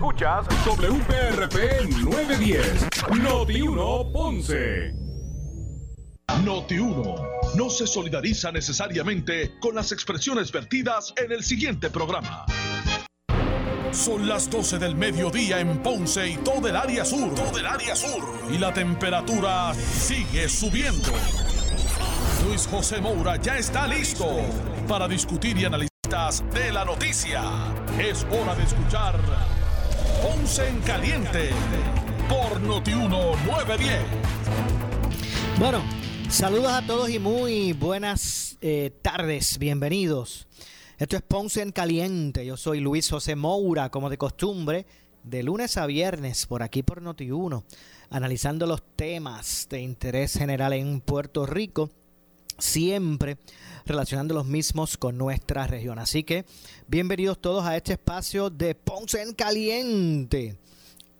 Escuchas WPRP 910, Noti 1 Ponce. Noti 1 no se solidariza necesariamente con las expresiones vertidas en el siguiente programa. Son las 12 del mediodía en Ponce y todo el área sur. Todo el área sur. Y la temperatura sigue subiendo. Luis José Moura ya está listo para discutir y analizar de la noticia. Es hora de escuchar Ponce en Caliente por Noti 910. Bueno, saludos a todos y muy buenas eh, tardes. Bienvenidos. Esto es Ponce en Caliente. Yo soy Luis José Moura, como de costumbre, de lunes a viernes por aquí por Noti1, analizando los temas de interés general en Puerto Rico, siempre relacionando los mismos con nuestra región. Así que bienvenidos todos a este espacio de Ponce en Caliente.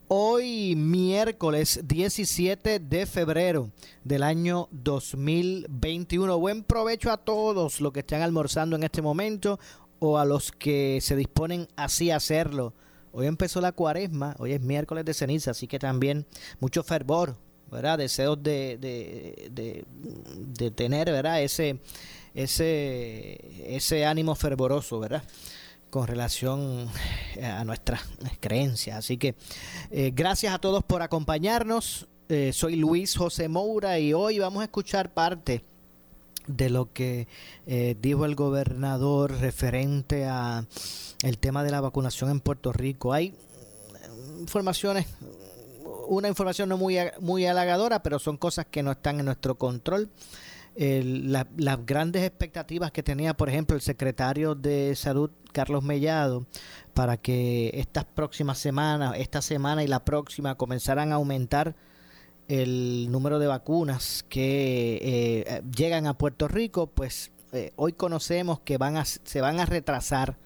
Hoy miércoles 17 de febrero del año 2021. Buen provecho a todos los que están almorzando en este momento o a los que se disponen así a hacerlo. Hoy empezó la cuaresma, hoy es miércoles de ceniza, así que también mucho fervor, ¿verdad? Deseos de, de, de, tener, ¿verdad? Ese, ese, ese ánimo fervoroso, ¿verdad? con relación eh, a nuestras creencias. Así que eh, gracias a todos por acompañarnos. Eh, soy Luis José Moura y hoy vamos a escuchar parte de lo que dijo el gobernador referente a el tema de la vacunación en Puerto Rico. Hay informaciones, una información no muy, muy halagadora, pero son cosas que no están en nuestro control. Las grandes expectativas que tenía, por ejemplo, el secretario de Salud, Carlos Mellado, para que estas próximas semanas, esta semana y la próxima, comenzaran a aumentar el número de vacunas que eh, llegan a Puerto Rico, pues eh, hoy conocemos que van a, se van a retrasar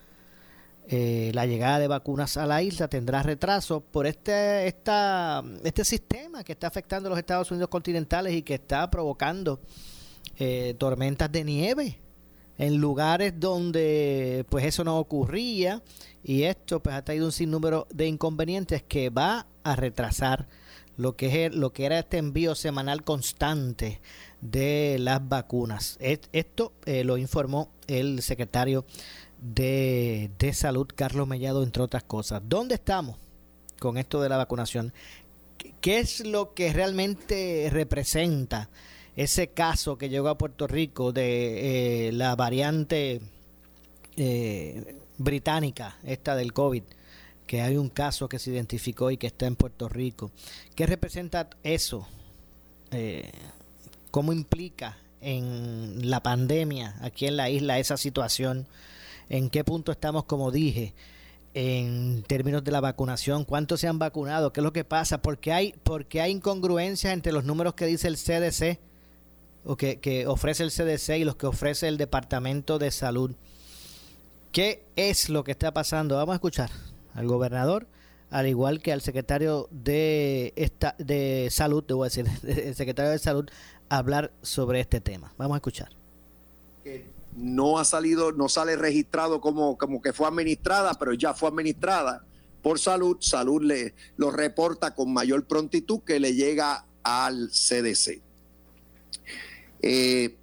eh, la llegada de vacunas a la isla tendrá retraso por este, este sistema que está afectando a los Estados Unidos continentales y que está provocando eh, tormentas de nieve en lugares donde pues eso no ocurría y esto pues ha traído un sinnúmero de inconvenientes que va a retrasar lo que es lo que era este envío semanal constante de las vacunas. Esto eh, lo informó el secretario de, de Salud, Carlos Mellado, entre otras cosas. ¿Dónde estamos con esto de la vacunación? ¿Qué es lo que realmente representa ese caso que llegó a Puerto Rico de eh, la variante eh, británica, esta del COVID, que hay un caso que se identificó y que está en Puerto Rico. ¿Qué representa eso? Eh, ¿Cómo implica en la pandemia aquí en la isla esa situación? ¿En qué punto estamos, como dije? en términos de la vacunación, cuántos se han vacunado, qué es lo que pasa, porque hay, porque hay incongruencias entre los números que dice el CDC o que, ofrece el CDC y los que ofrece el Departamento de Salud. ¿Qué es lo que está pasando? Vamos a escuchar al gobernador, al igual que al secretario de, esta, de Salud, a decir, el secretario de Salud, hablar sobre este tema. Vamos a escuchar. No ha salido, no sale registrado como, como que fue administrada, pero ya fue administrada por salud. Salud le lo reporta con mayor prontitud que le llega al CDC. Eh,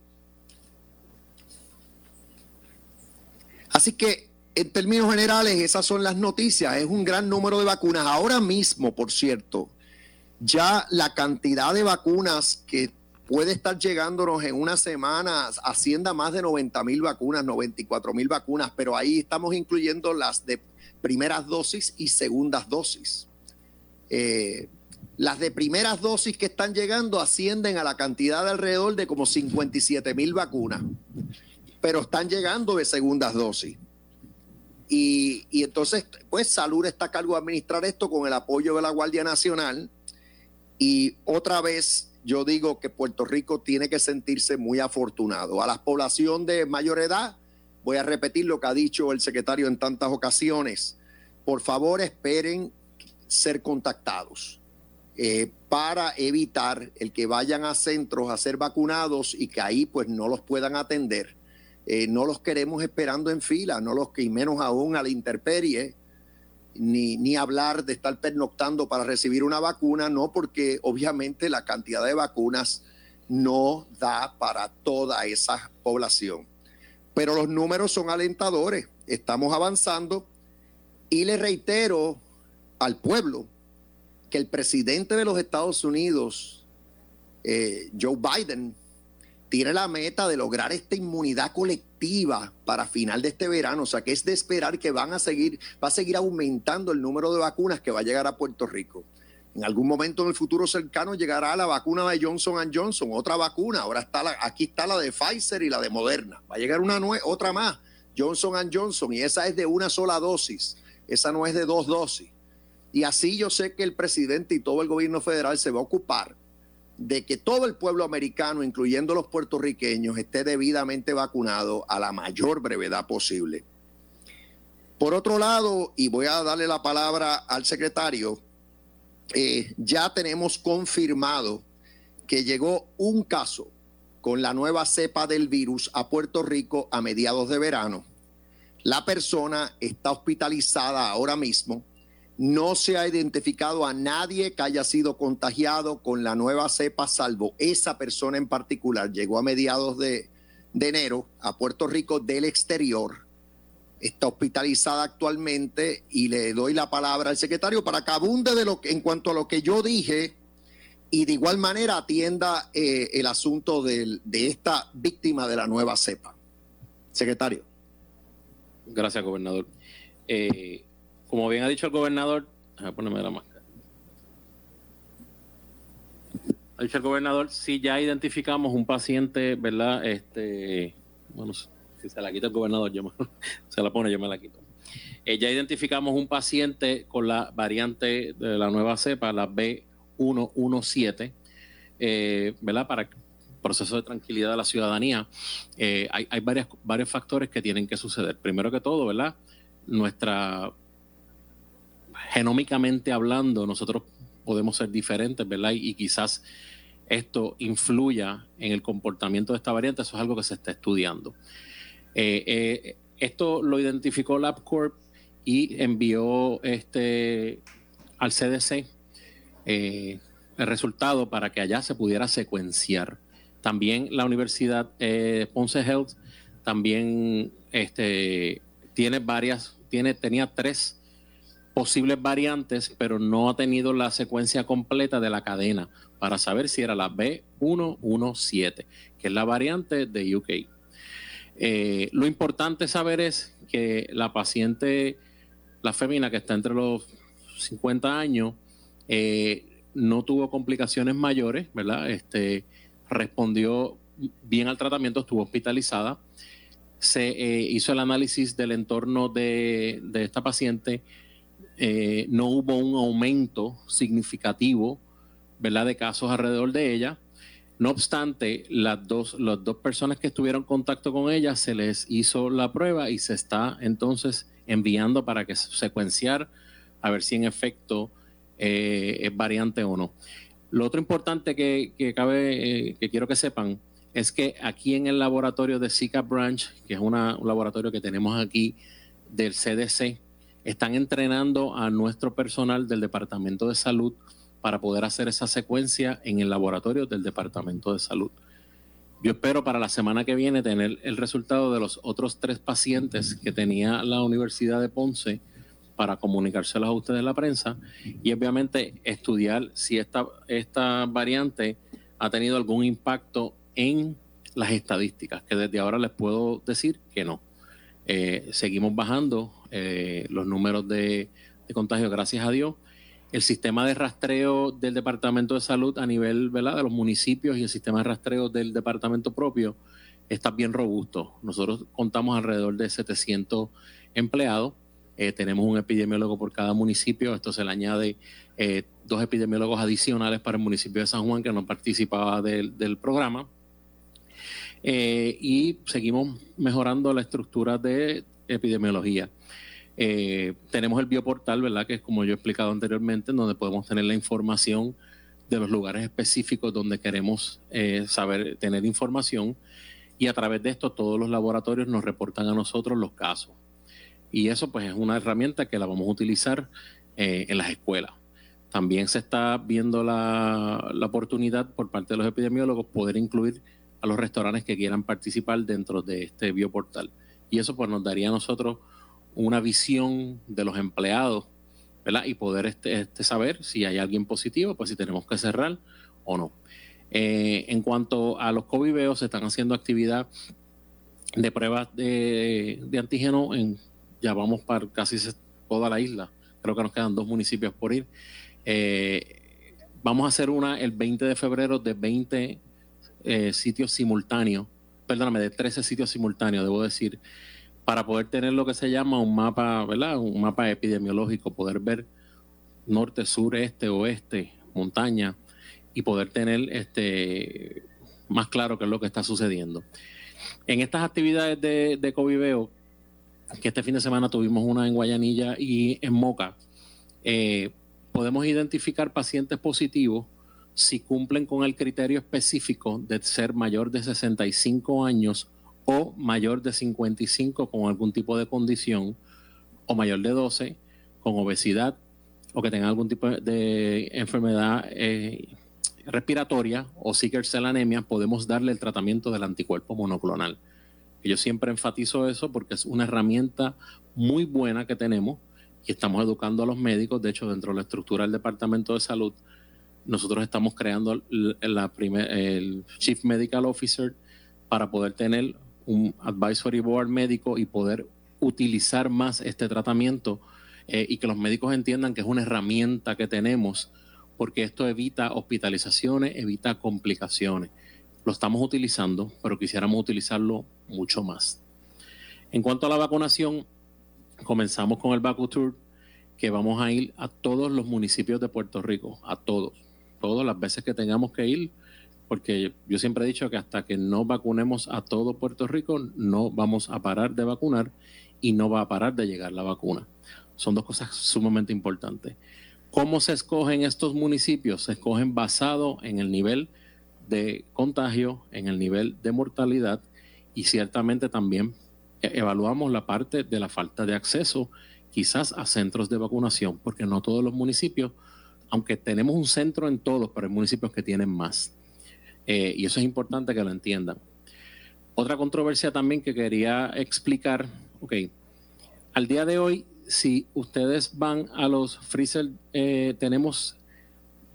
así que, en términos generales, esas son las noticias. Es un gran número de vacunas. Ahora mismo, por cierto, ya la cantidad de vacunas que puede estar llegándonos en una semana ascienda más de 90 mil vacunas, 94 mil vacunas, pero ahí estamos incluyendo las de primeras dosis y segundas dosis. Eh, las de primeras dosis que están llegando ascienden a la cantidad de alrededor de como 57 mil vacunas, pero están llegando de segundas dosis. Y, entonces, pues Salud está a cargo de administrar esto con el apoyo de la Guardia Nacional. Y otra vez, yo digo que Puerto Rico tiene que sentirse muy afortunado. A la población de mayor edad, voy a repetir lo que ha dicho el secretario en tantas ocasiones. Por favor, esperen ser contactados eh, para evitar el que vayan a centros a ser vacunados y que ahí pues no los puedan atender. Eh, no los queremos esperando en fila, no los que y menos aún a la interperie, ni, ni hablar de estar pernoctando para recibir una vacuna, no porque obviamente la cantidad de vacunas no da para toda esa población. Pero los números son alentadores, estamos avanzando y le reitero al pueblo que el presidente de los Estados Unidos, eh, Joe Biden, tiene la meta de lograr esta inmunidad colectiva para final de este verano, o sea que es de esperar que van a seguir, va a seguir aumentando el número de vacunas que va a llegar a Puerto Rico. En algún momento en el futuro cercano llegará la vacuna de Johnson Johnson, otra vacuna. Ahora está la, aquí está la de Pfizer y la de Moderna. Va a llegar una otra más, Johnson Johnson, y esa es de una sola dosis. Esa no es de dos dosis. Y así yo sé que el presidente y todo el gobierno federal se va a ocupar de que todo el pueblo americano, incluyendo los puertorriqueños, esté debidamente vacunado a la mayor brevedad posible. Por otro lado, y voy a darle la palabra al secretario, eh, ya tenemos confirmado que llegó un caso con la nueva cepa del virus a Puerto Rico a mediados de verano. La persona está hospitalizada ahora mismo. No se ha identificado a nadie que haya sido contagiado con la nueva cepa, salvo esa persona en particular. Llegó a mediados de, de enero a Puerto Rico del exterior está hospitalizada actualmente y le doy la palabra al secretario para que abunde de lo en cuanto a lo que yo dije y de igual manera atienda eh, el asunto de, esta víctima de la nueva cepa. Secretario. Gracias, gobernador. Eh, como bien ha dicho el gobernador, a ponerme la máscara. Ha dicho el gobernador, si ya identificamos un paciente, ¿verdad? Este, bueno, si se la quita el gobernador, yo se la pone, yo me la quito. Eh, ya identificamos un paciente con la variante de la nueva cepa, la B117, eh, ¿verdad? Para proceso de tranquilidad de la ciudadanía, eh, hay varios factores que tienen que suceder. Primero que todo, ¿verdad? Nuestra, genómicamente hablando, nosotros podemos ser diferentes, ¿verdad? y quizás esto influya en el comportamiento de esta variante, eso es algo que se está estudiando. Eh, eh, esto lo identificó LabCorp y envió este, al CDC eh, el resultado para que allá se pudiera secuenciar. También la Universidad Ponce Health también este, tiene varias, tiene, tenía tres posibles variantes, pero no ha tenido la secuencia completa de la cadena para saber si era la B117, que es la variante de UK. Eh, lo importante saber es que la paciente, la femina que está entre los 50 años, eh, no tuvo complicaciones mayores, ¿verdad? Este, respondió bien al tratamiento, estuvo hospitalizada. Se eh, hizo el análisis del entorno de, esta paciente. No hubo un aumento significativo, ¿verdad? De casos alrededor de ella. No obstante, las dos, las dos personas que estuvieron en contacto con ella se les hizo la prueba y se está entonces enviando para que secuenciar a ver si en efecto eh, es variante o no. Lo otro importante que, cabe, eh, que quiero que sepan, es que aquí en el laboratorio de Zika Branch, que es un laboratorio que tenemos aquí del CDC, están entrenando a nuestro personal del Departamento de Salud para poder hacer esa secuencia en el laboratorio del Departamento de Salud. Yo espero para la semana que viene tener el resultado de los otros tres pacientes que tenía la Universidad de Ponce para comunicárselos a ustedes la prensa y obviamente estudiar si esta, esta variante ha tenido algún impacto en las estadísticas, que desde ahora les puedo decir que no. Eh, seguimos bajando eh, los números de, de contagio, gracias a Dios el sistema de rastreo del Departamento de Salud a nivel ¿verdad? de los municipios y el sistema de rastreo del departamento propio está bien robusto. Nosotros contamos alrededor de 700 empleados. Eh, tenemos un epidemiólogo por cada municipio. Esto se le añade eh, dos epidemiólogos adicionales para el municipio de San Juan que no participaba del, programa. Eh, y seguimos mejorando la estructura de epidemiología. Eh, tenemos el bioportal, ¿verdad? Que es como yo he explicado anteriormente, en donde podemos tener la información de los lugares específicos donde queremos eh, saber, tener información. Y a través de esto todos los laboratorios nos reportan a nosotros los casos. Y eso pues es una herramienta que la vamos a utilizar en las escuelas. También se está viendo la, la, oportunidad por parte de los epidemiólogos poder incluir a los restaurantes que quieran participar dentro de este bioportal. Y eso pues nos daría a nosotros una visión de los empleados, ¿verdad? Y poder este, este saber si hay alguien positivo, pues si tenemos que cerrar o no. Eh, en cuanto a los COVID se están haciendo actividad de pruebas de, de antígeno en, ya vamos para casi toda la isla. Creo que nos quedan dos municipios por ir. Eh, vamos a hacer una el 20 de febrero de 20 eh, sitios simultáneos, perdóname, de 13 sitios simultáneos, debo decir, para poder tener lo que se llama un mapa, ¿verdad? Un mapa epidemiológico, poder ver norte, sur, este, oeste, montaña y poder tener este más claro qué es lo que está sucediendo. En estas actividades de, de Coviveo, que este fin de semana tuvimos una en Guayanilla y en Moca, eh, podemos identificar pacientes positivos si cumplen con el criterio específico de ser mayor de 65 años o mayor de 55 con algún tipo de condición o mayor de 12 con obesidad o que tengan algún tipo de enfermedad eh, respiratoria o sickle cell anemia, podemos darle el tratamiento del anticuerpo monoclonal. Yo siempre enfatizo eso porque es una herramienta muy buena que tenemos y estamos educando a los médicos. De hecho, dentro de la estructura del Departamento de Salud, nosotros estamos creando el Chief Medical Officer para poder tener un advisory board médico y poder utilizar más este tratamiento eh, y que los médicos entiendan que es una herramienta que tenemos porque esto evita hospitalizaciones, evita complicaciones. Lo estamos utilizando, pero quisiéramos utilizarlo mucho más. En cuanto a la vacunación, comenzamos con el VacuTour, que vamos a ir a todos los municipios de Puerto Rico, a todos, todas las veces que tengamos que ir, porque yo siempre he dicho que hasta que no vacunemos a todo Puerto Rico, no vamos a parar de vacunar y no va a parar de llegar la vacuna. Son dos cosas sumamente importantes. ¿Cómo se escogen estos municipios? Se escogen basado en el nivel de contagio, en el nivel de mortalidad y ciertamente también e-, evaluamos la parte de la falta de acceso quizás a centros de vacunación, porque no todos los municipios, aunque tenemos un centro en todos, pero hay municipios que tienen más. Eh, y eso es importante que lo entiendan. Otra controversia también que quería explicar, ok, al día de hoy, si ustedes van a los freezer, eh, tenemos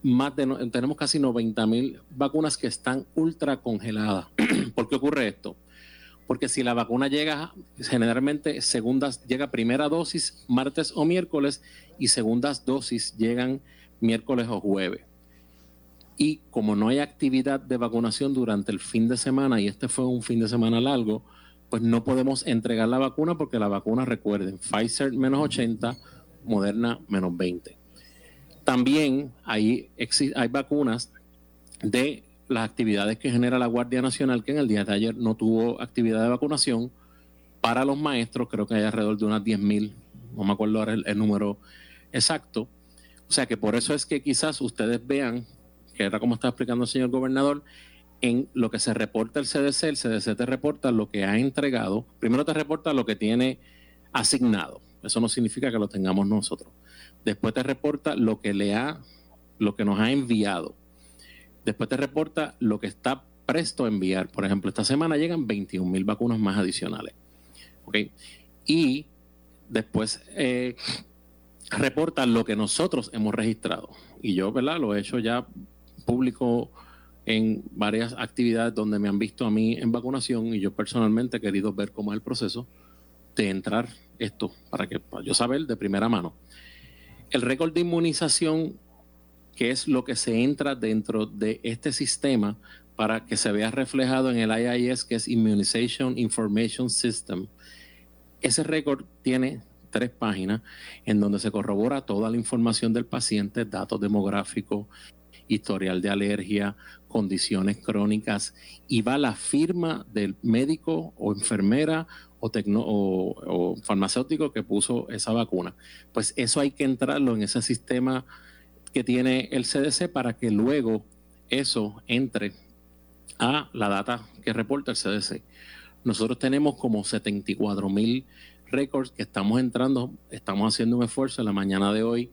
más de, tenemos casi 90 mil vacunas que están ultra congeladas. ¿Por qué ocurre esto? porque si la vacuna llega, generalmente segundas, llega primera dosis martes o miércoles y segundas dosis llegan miércoles o jueves. Y como no hay actividad de vacunación durante el fin de semana, y este fue un fin de semana largo, pues no podemos entregar la vacuna porque la vacuna, recuerden, Pfizer menos 80, Moderna menos 20. También hay, hay vacunas de las actividades que genera la Guardia Nacional, que en el día de ayer no tuvo actividad de vacunación para los maestros, creo que hay alrededor de unas 10.000, no me acuerdo ahora el, número exacto. O sea que por eso es que quizás ustedes vean, que era como está explicando el señor gobernador, en lo que se reporta el CDC, el CDC te reporta lo que ha entregado, primero te reporta lo que tiene asignado, eso no significa que lo tengamos nosotros. Después te reporta lo que le ha, lo que nos ha enviado Después te reporta lo que está presto a enviar. Por ejemplo, esta semana llegan 21 mil vacunas más adicionales. Y después eh, reporta lo que nosotros hemos registrado. Y yo, ¿verdad? Lo he hecho ya público en varias actividades donde me han visto a mí en vacunación y yo personalmente he querido ver cómo es el proceso de entrar esto para que para yo saber de primera mano. El récord de inmunización que es lo que se entra dentro de este sistema para que se vea reflejado en el IIS, que es Immunization Information System. Ese récord tiene tres páginas en donde se corrobora toda la información del paciente, datos demográficos, historial de alergia, condiciones crónicas, y va la firma del médico o enfermera o, o farmacéutico que puso esa vacuna. Pues eso hay que entrarlo en ese sistema que tiene el CDC para que luego eso entre a la data que reporta el CDC. Nosotros tenemos como 74 mil récords que estamos entrando, estamos haciendo un esfuerzo en la mañana de hoy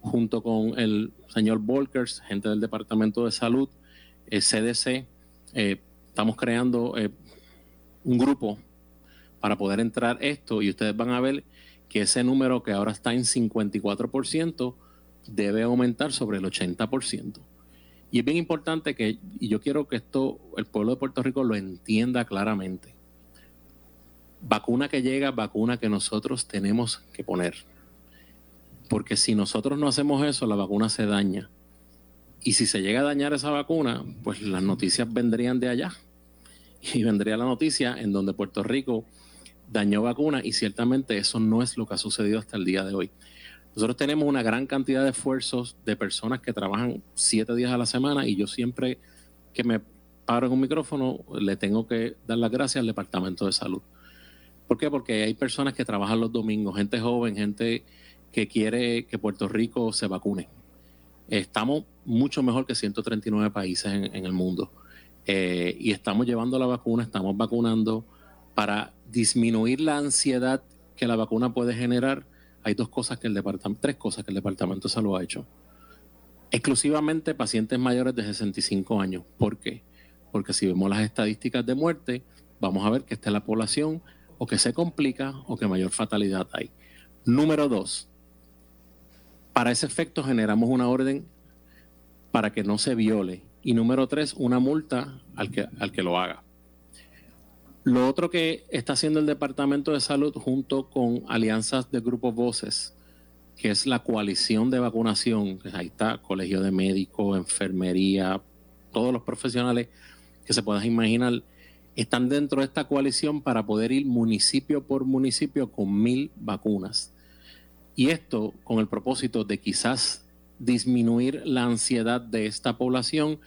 junto con el señor Volkers, gente del Departamento de Salud, el CDC, eh, estamos creando eh, un grupo para poder entrar esto y ustedes van a ver que ese número que ahora está en 54% debe aumentar sobre el 80%. Y es bien importante que, y yo quiero que esto, el pueblo de Puerto Rico lo entienda claramente. Vacuna que llega, vacuna que nosotros tenemos que poner. Porque si nosotros no hacemos eso, la vacuna se daña. Y si se llega a dañar esa vacuna, pues las noticias vendrían de allá. Y vendría la noticia en donde Puerto Rico dañó vacuna y ciertamente eso no es lo que ha sucedido hasta el día de hoy. Nosotros tenemos una gran cantidad de esfuerzos de personas que trabajan siete días a la semana y yo siempre que me paro en un micrófono le tengo que dar las gracias al Departamento de Salud. ¿Por qué? Porque hay personas que trabajan los domingos, gente joven, gente que quiere que Puerto Rico se vacune. Estamos mucho mejor que 139 países en, el mundo eh, y estamos llevando la vacuna, estamos vacunando para disminuir la ansiedad que la vacuna puede generar hay dos cosas que el departamento, tres cosas que el departamento de salud ha hecho. Exclusivamente pacientes mayores de 65 años. ¿Por qué? Porque si vemos las estadísticas de muerte, vamos a ver que esta es la población o que se complica o que mayor fatalidad hay. Número dos, para ese efecto generamos una orden para que no se viole. Y número tres, una multa al que, al que lo haga. Lo otro que está haciendo el Departamento de Salud junto con alianzas de grupos voces, que es la coalición de vacunación, que ahí está, colegio de médicos, enfermería, todos los profesionales que se puedan imaginar, están dentro de esta coalición para poder ir municipio por municipio con mil vacunas. Y esto con el propósito de quizás disminuir la ansiedad de esta población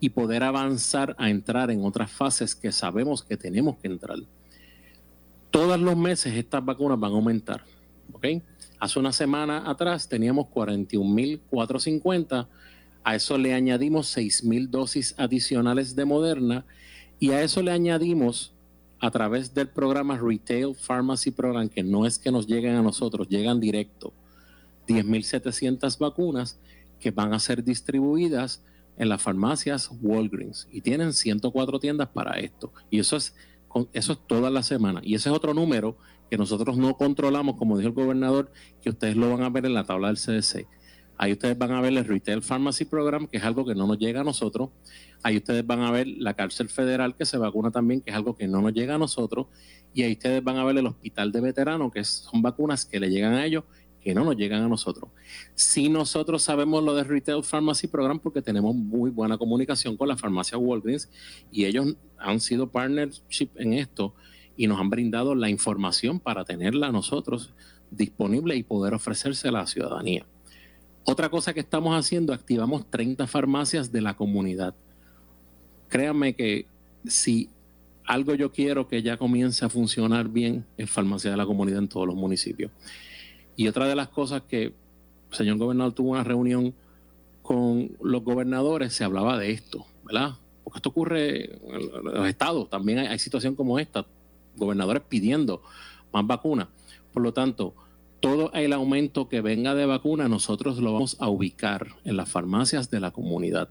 y poder avanzar a entrar en otras fases que sabemos que tenemos que entrar. Todos los meses estas vacunas van a aumentar. Hace una semana atrás teníamos 41.450, a eso le añadimos 6.000 dosis adicionales de Moderna y a eso le añadimos a través del programa Retail Pharmacy Program, que no es que nos lleguen a nosotros, llegan directo, 10.700 vacunas que van a ser distribuidas en las farmacias Walgreens y tienen 104 tiendas para esto. Y eso es, eso es toda la semana. Y ese es otro número que nosotros no controlamos, como dijo el gobernador, que ustedes lo van a ver en la tabla del CDC. Ahí ustedes van a ver el Retail Pharmacy Program, que es algo que no nos llega a nosotros. Ahí ustedes van a ver la cárcel federal que se vacuna también, que es algo que no nos llega a nosotros. Y ahí ustedes van a ver el hospital de veteranos, que son vacunas que le llegan a ellos que no nos llegan a nosotros. Si nosotros sabemos lo de Retail Pharmacy Program porque tenemos muy buena comunicación con la farmacia Walgreens y ellos han sido partnership en esto y nos han brindado la información para tenerla nosotros disponible y poder ofrecerse a la ciudadanía. Otra cosa que estamos haciendo, activamos 30 farmacias de la comunidad. Créanme que si algo yo quiero que ya comience a funcionar bien, es farmacia de la comunidad en todos los municipios. Y otra de las cosas que el señor gobernador tuvo una reunión con los gobernadores, se hablaba de esto, ¿verdad? Porque esto ocurre en los estados, también hay, hay situación como esta, gobernadores pidiendo más vacunas. Por lo tanto, todo el aumento que venga de vacuna, nosotros lo vamos a ubicar en las farmacias de la comunidad.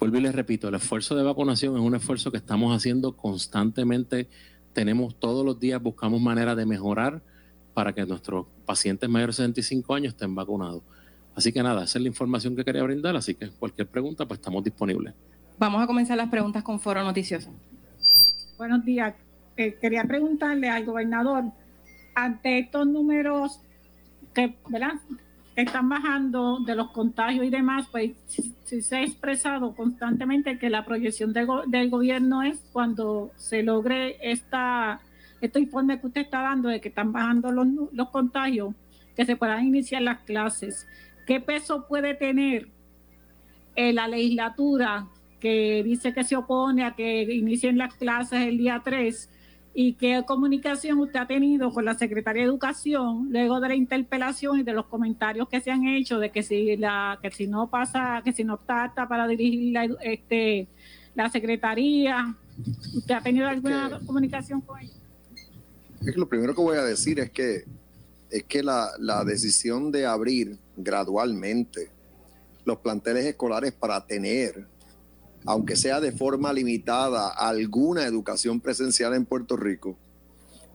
Vuelvo y les repito, el esfuerzo de vacunación es un esfuerzo que estamos haciendo constantemente. Tenemos todos los días, buscamos maneras de mejorar para que nuestros pacientes mayores de 65 años estén vacunados. Así que nada, esa es la información que quería brindar, así que cualquier pregunta, pues estamos disponibles. Vamos a comenzar las preguntas con Foro Noticioso. Buenos días. Eh, quería preguntarle al gobernador, ante estos números que, están bajando de los contagios y demás, pues se ha expresado constantemente que la proyección del gobierno es cuando se logre esta este informe que usted está dando de que están bajando los, los contagios, que se puedan iniciar las clases. ¿Qué peso puede tener eh, la legislatura que dice que se opone a que inicien las clases el día 3? ¿Y qué comunicación usted ha tenido con la Secretaría de Educación luego de la interpelación y de los comentarios que se han hecho de que si la que si no pasa, que si no está apta para dirigir la, este, la Secretaría, ¿usted ha tenido alguna comunicación con ellos? lo primero que voy a decir es que, es que la, la decisión de abrir gradualmente los planteles escolares para tener, aunque sea de forma limitada, alguna educación presencial en Puerto Rico,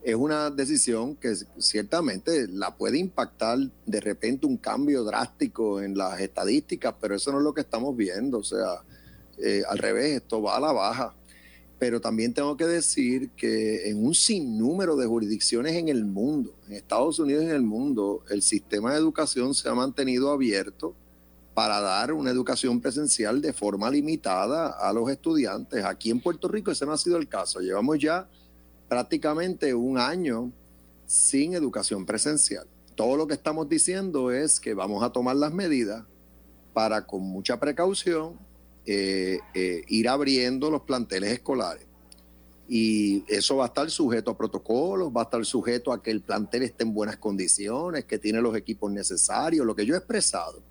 es una decisión que ciertamente la puede impactar de repente un cambio drástico en las estadísticas, pero eso no es lo que estamos viendo. O sea, eh, al revés, esto va a la baja. Pero también tengo que decir que en un sinnúmero de jurisdicciones en el mundo, en Estados Unidos y en el mundo, el sistema de educación se ha mantenido abierto para dar una educación presencial de forma limitada a los estudiantes. Aquí en Puerto Rico ese no ha sido el caso. Llevamos ya prácticamente un año sin educación presencial. Todo lo que estamos diciendo es que vamos a tomar las medidas para con mucha precaución eh, eh, ir abriendo los planteles escolares. Y eso va a estar sujeto a protocolos, va a estar sujeto a que el plantel esté en buenas condiciones, que tiene los equipos necesarios, lo que yo he expresado.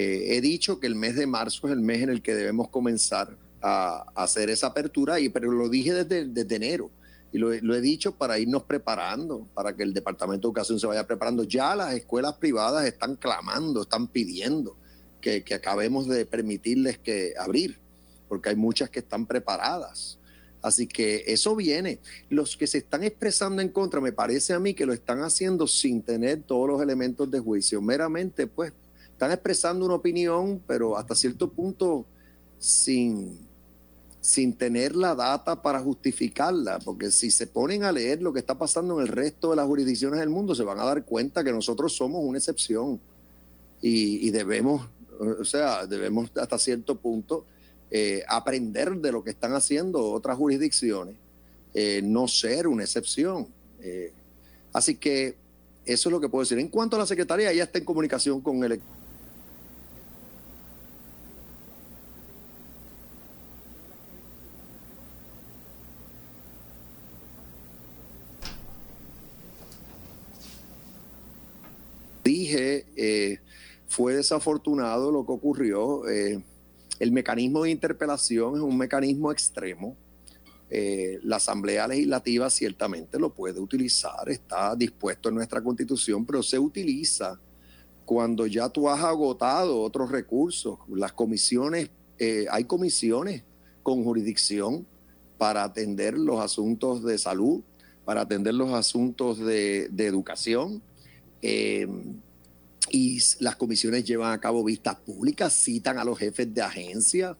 Eh, he dicho que el mes de marzo es el mes en el que debemos comenzar a, hacer esa apertura, y, pero lo dije desde, enero y lo, he dicho para irnos preparando, para que el Departamento de Educación se vaya preparando. Ya las escuelas privadas están clamando, están pidiendo que, acabemos de permitirles que abrir, porque hay muchas que están preparadas. Así que eso viene. Los que se están expresando en contra, me parece a mí que lo están haciendo sin tener todos los elementos de juicio. Meramente, pues, están expresando una opinión, pero hasta cierto punto sin, sin tener la data para justificarla, porque si se ponen a leer lo que está pasando en el resto de las jurisdicciones del mundo, se van a dar cuenta que nosotros somos una excepción y, debemos, o sea, debemos hasta cierto punto eh, aprender de lo que están haciendo otras jurisdicciones, eh, no ser una excepción. Eh, así que eso es lo que puedo decir. En cuanto a la Secretaría, ya está en comunicación con el eh, fue desafortunado lo que ocurrió. Eh, el mecanismo de interpelación es un mecanismo extremo. Eh, la Asamblea Legislativa ciertamente lo puede utilizar, está dispuesto en nuestra constitución, pero se utiliza cuando ya tú has agotado otros recursos. Las comisiones, hay comisiones con jurisdicción para atender los asuntos de salud, para atender los asuntos de, educación, y las comisiones llevan a cabo vistas públicas, citan a los jefes de agencia,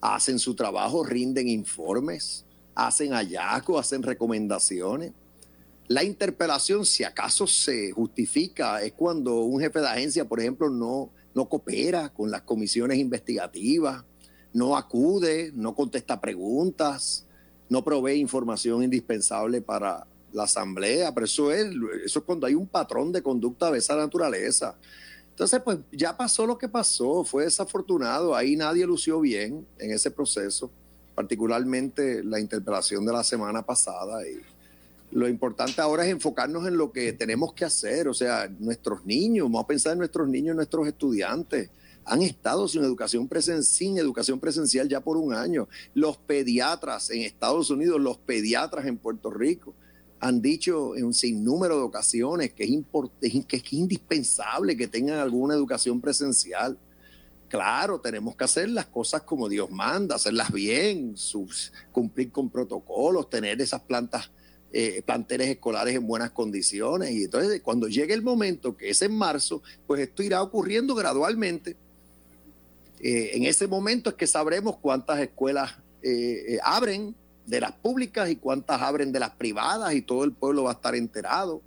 hacen su trabajo, rinden informes, hacen hallazgos, hacen recomendaciones. La interpelación, si acaso se justifica, es cuando un jefe de agencia, por ejemplo, no, no coopera con las comisiones investigativas, no acude, no contesta preguntas, no provee información indispensable para la asamblea, pero eso es, eso cuando hay un patrón de conducta de esa naturaleza. Entonces, pues ya pasó lo que pasó, fue desafortunado, ahí nadie lució bien en ese proceso, particularmente la interpelación de la semana pasada. Y lo importante ahora es enfocarnos en lo que tenemos que hacer, o sea, nuestros niños, vamos a pensar en nuestros niños, nuestros estudiantes han estado sin educación, presen sin educación presencial ya por un año. Los pediatras en Estados Unidos, los pediatras en Puerto Rico han dicho en un sinnúmero de ocasiones que es, que es indispensable que tengan alguna educación presencial. Claro, tenemos que hacer las cosas como Dios manda, hacerlas bien, cumplir con protocolos, tener esas plantas, eh, planteles escolares en buenas condiciones. Y entonces, cuando llegue el momento, que es en marzo, pues esto irá ocurriendo gradualmente. Eh, en ese momento es que sabremos cuántas escuelas eh, abren, de las públicas y cuántas abren de las privadas y todo el pueblo va a estar enterado.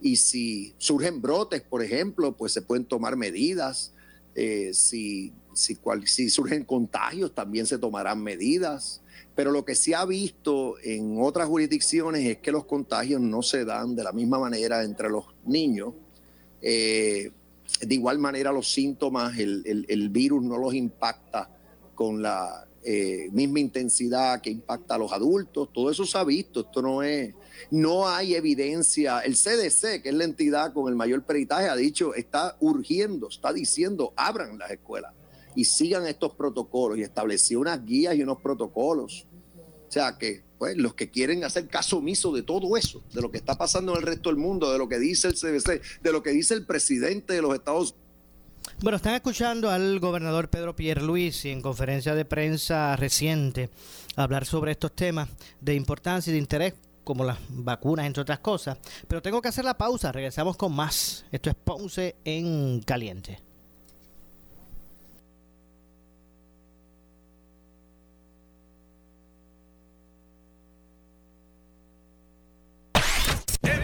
Y si surgen brotes, por ejemplo, pues se pueden tomar medidas. Eh, si, si, si surgen contagios, también se tomarán medidas. Pero lo que se ha visto en otras jurisdicciones es que los contagios no se dan de la misma manera entre los niños. Eh, de igual manera los síntomas, el, el virus no los impacta con la, eh, misma intensidad que impacta a los adultos, todo eso se ha visto, esto no es, no hay evidencia, el CDC, que es la entidad con el mayor peritaje, ha dicho, está urgiendo, está diciendo, abran las escuelas y sigan estos protocolos y estableció unas guías y unos protocolos. O sea que, pues los que quieren hacer caso omiso de todo eso, de lo que está pasando en el resto del mundo, de lo que dice el CBC, de lo que dice el presidente de los Estados Unidos. Bueno, están escuchando al gobernador Pedro Pierluisi en conferencia de prensa reciente hablar sobre estos temas de importancia y de interés como las vacunas, entre otras cosas. Pero tengo que hacer la pausa, regresamos con más. Esto es Ponce en Caliente. En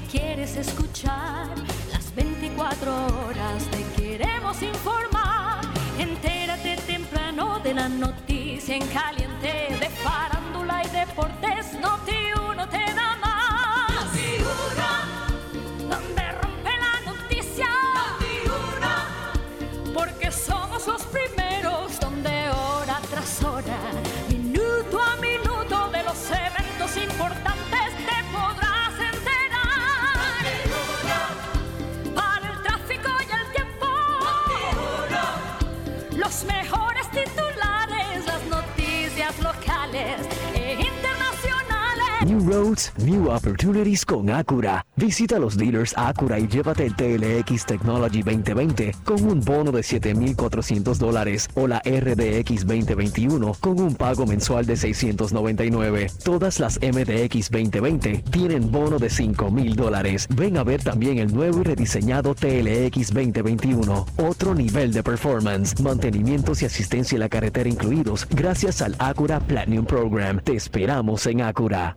quieres escuchar. Las 24 horas te queremos informar. Entérate temprano de la noticia en caliente de farándula y deportes. Noti uno te da más. Roads, New Opportunities con Acura. Visita los dealers Acura y llévate el TLX Technology 2020 con un bono de 7,400 dólares o la RDX 2021 con un pago mensual de 699. Todas las MDX 2020 tienen bono de 5,000 dólares. Ven a ver también el nuevo y rediseñado TLX 2021. Otro nivel de performance, mantenimientos y asistencia en la carretera incluidos gracias al Acura Platinum Program. Te esperamos en Acura.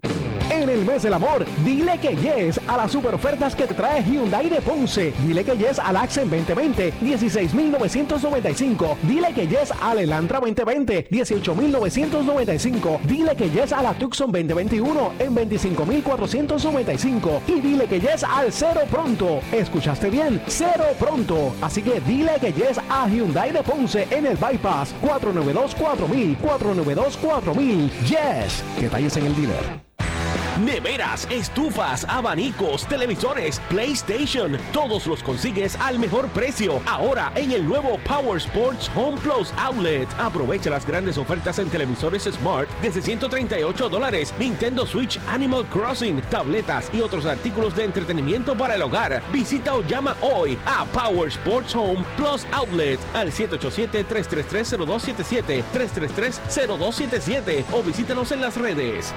Bye. En el mes del amor, dile que yes a las super ofertas que te trae Hyundai de Ponce. Dile que yes al Accent 2020, 16,995. Dile que yes al Elantra 2020, 18,995. Dile que yes a la Tucson 2021 en 25,495. Y dile que yes al cero pronto. ¿Escuchaste bien? Cero pronto. Así que dile que yes a Hyundai de Ponce en el Bypass 492 4000 492 4000. Yes. Detalles en el dealer. Neveras, estufas, abanicos, televisores, PlayStation, todos los consigues al mejor precio. Ahora en el nuevo Power Sports Home Plus Outlet. Aprovecha las grandes ofertas en televisores Smart desde 138 dólares, Nintendo Switch Animal Crossing, tabletas y otros artículos de entretenimiento para el hogar. Visita o llama hoy a Power Sports Home Plus Outlet al 787-333-0277, 333-0277 o visítanos en las redes.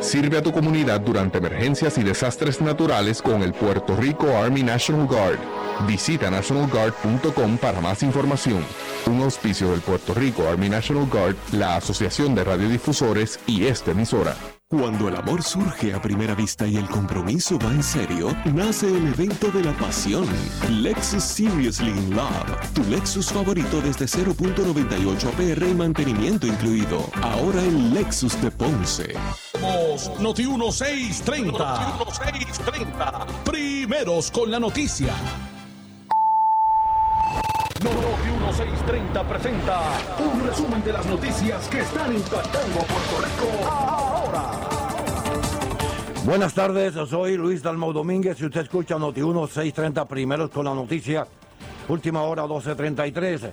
Sirve a tu comunidad durante emergencias y desastres naturales con el Puerto Rico Army National Guard. Visita nationalguard.com para más información. Un auspicio del Puerto Rico Army National Guard, la Asociación de Radiodifusores y esta emisora. Cuando el amor surge a primera vista y el compromiso va en serio, nace el evento de la pasión. Lexus Seriously in Love. Tu Lexus favorito desde 0.98 APR y mantenimiento incluido. Ahora el Lexus de Ponce. Noti 1630. Noti 1630. Primeros con la noticia. Noti 1630 presenta un resumen de las noticias que están impactando a Puerto Rico. Buenas tardes, soy Luis Dalmau Domínguez y usted escucha Noti 1630 primeros con la noticia. Última hora 1233.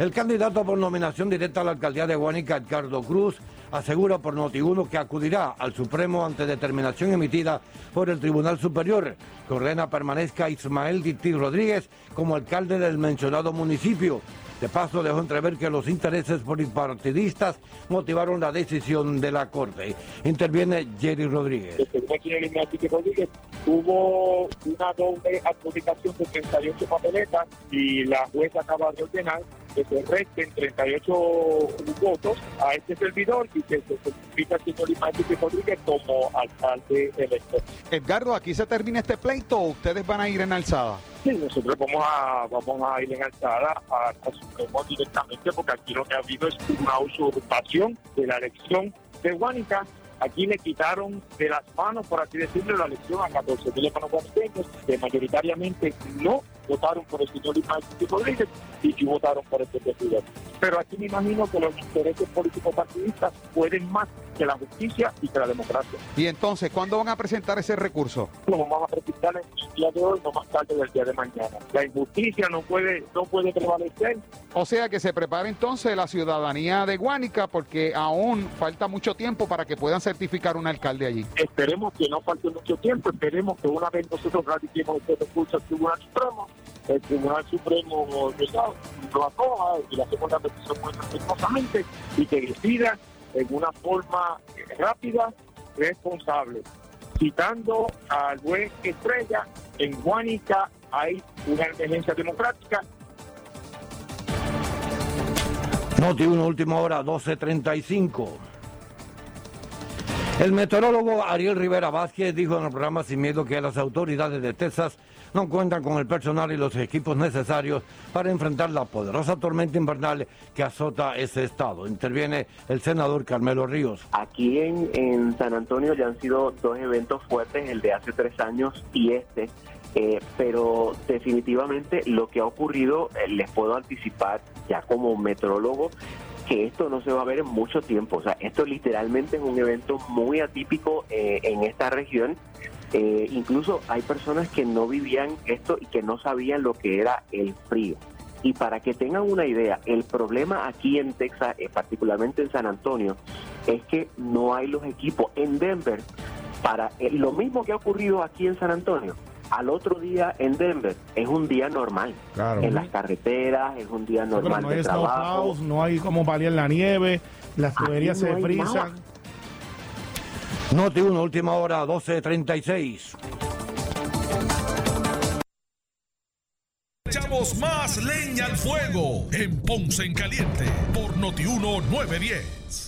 El candidato por nominación directa a la alcaldía de Guanica, Edgardo Cruz, asegura por Noti1 que acudirá al Supremo ante determinación emitida por el Tribunal Superior que ordena permanezca Ismael Dictí Rodríguez como alcalde del mencionado municipio. De paso, dejó entrever que los intereses polipartidistas motivaron la decisión de la Corte. Interviene Jerry Rodríguez. Rodríguez hubo una doble adjudicación de 38 papeletas y la jueza acaba de ordenar que se resten 38 votos a este servidor y que se certifica al señor Enrique Rodríguez como alcalde electo. Edgardo, ¿aquí se termina este pleito o ustedes van a ir en alzada? Sí, nosotros vamos a, vamos a ir en alzada al Directamente porque aquí lo que ha habido es una usurpación de la elección de Guánica. Aquí le quitaron de las manos, por así decirlo, la elección a 14 mil hermanos que mayoritariamente no votaron por el señor Ismael Rodríguez y sí votaron por este presidente. Pero aquí me imagino que los intereses políticos partidistas pueden más que la justicia y que la democracia. Y entonces, ¿cuándo van a presentar ese recurso? Lo vamos a presentar en el día de hoy, no más tarde del día de mañana. La injusticia no puede, no puede prevalecer. O sea que se prepare entonces la ciudadanía de Guánica porque aún falta mucho tiempo para que puedan certificar un alcalde allí. Esperemos que no falte mucho tiempo, esperemos que una vez nosotros radiquemos este recurso al Tribunal Supremo, el Tribunal Supremo lo acoja y le hacemos la petición muy respetuosamente y que decida en una forma rápida, responsable. Citando al juez Estrella, en Guánica hay una emergencia democrática. Noti 1, última hora, 12.35. El meteorólogo Ariel Rivera Vázquez dijo en el programa Sin Miedo que las autoridades de Texas no cuentan con el personal y los equipos necesarios para enfrentar la poderosa tormenta invernal que azota ese estado. Interviene el senador Carmelo Ríos. Aquí en, en San Antonio ya han sido dos eventos fuertes, el de hace tres años y este. Eh, pero definitivamente lo que ha ocurrido, eh, les puedo anticipar ya como meteorólogo, que esto no se va a ver en mucho tiempo. O sea, esto literalmente es un evento muy atípico eh, en esta región. Eh, incluso hay personas que no vivían esto y que no sabían lo que era el frío. Y para que tengan una idea, el problema aquí en Texas, eh, particularmente en San Antonio, es que no hay los equipos en Denver para lo mismo que ha ocurrido aquí en San Antonio al otro día en Denver es un día normal. En las carreteras es un día normal no de hay trabajo. snowplows, no hay como paliar la nieve, las tuberías no se frisan. nada. Noti 1, última hora, 12.36. Echamos más leña al fuego en Ponce en Caliente por Noti 1910.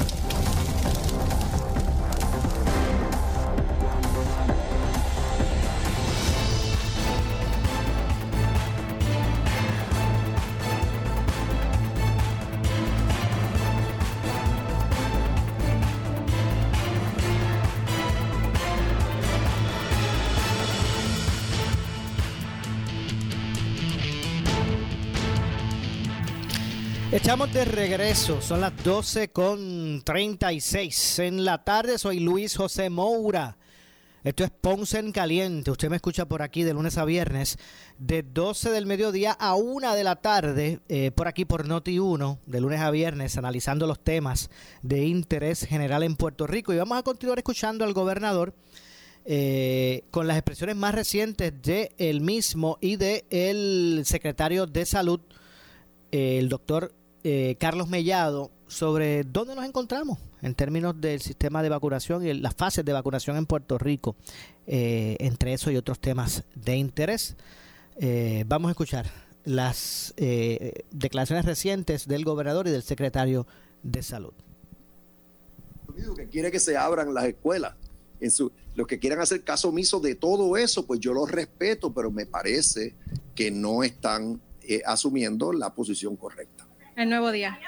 Estamos de regreso, son las 12 con 36 en la tarde. Soy Luis José Moura. Esto es Ponce en Caliente. Usted me escucha por aquí de lunes a viernes, de 12 del mediodía a 1 de la tarde, eh, por aquí por Noti 1, de lunes a viernes, analizando los temas de interés general en Puerto Rico. Y vamos a continuar escuchando al gobernador eh, con las expresiones más recientes de él mismo y de secretario de Salud, el doctor eh, Carlos Mellado sobre dónde nos encontramos en términos del sistema de vacunación y las fases de vacunación en Puerto Rico, eh, entre eso y otros temas de interés. Eh, vamos a escuchar las declaraciones recientes del gobernador y del secretario de Salud. Que quiere que se abran las escuelas. En su, los que quieran hacer caso omiso de todo eso, pues yo los respeto, pero me parece que no están asumiendo la posición correcta. El nuevo día.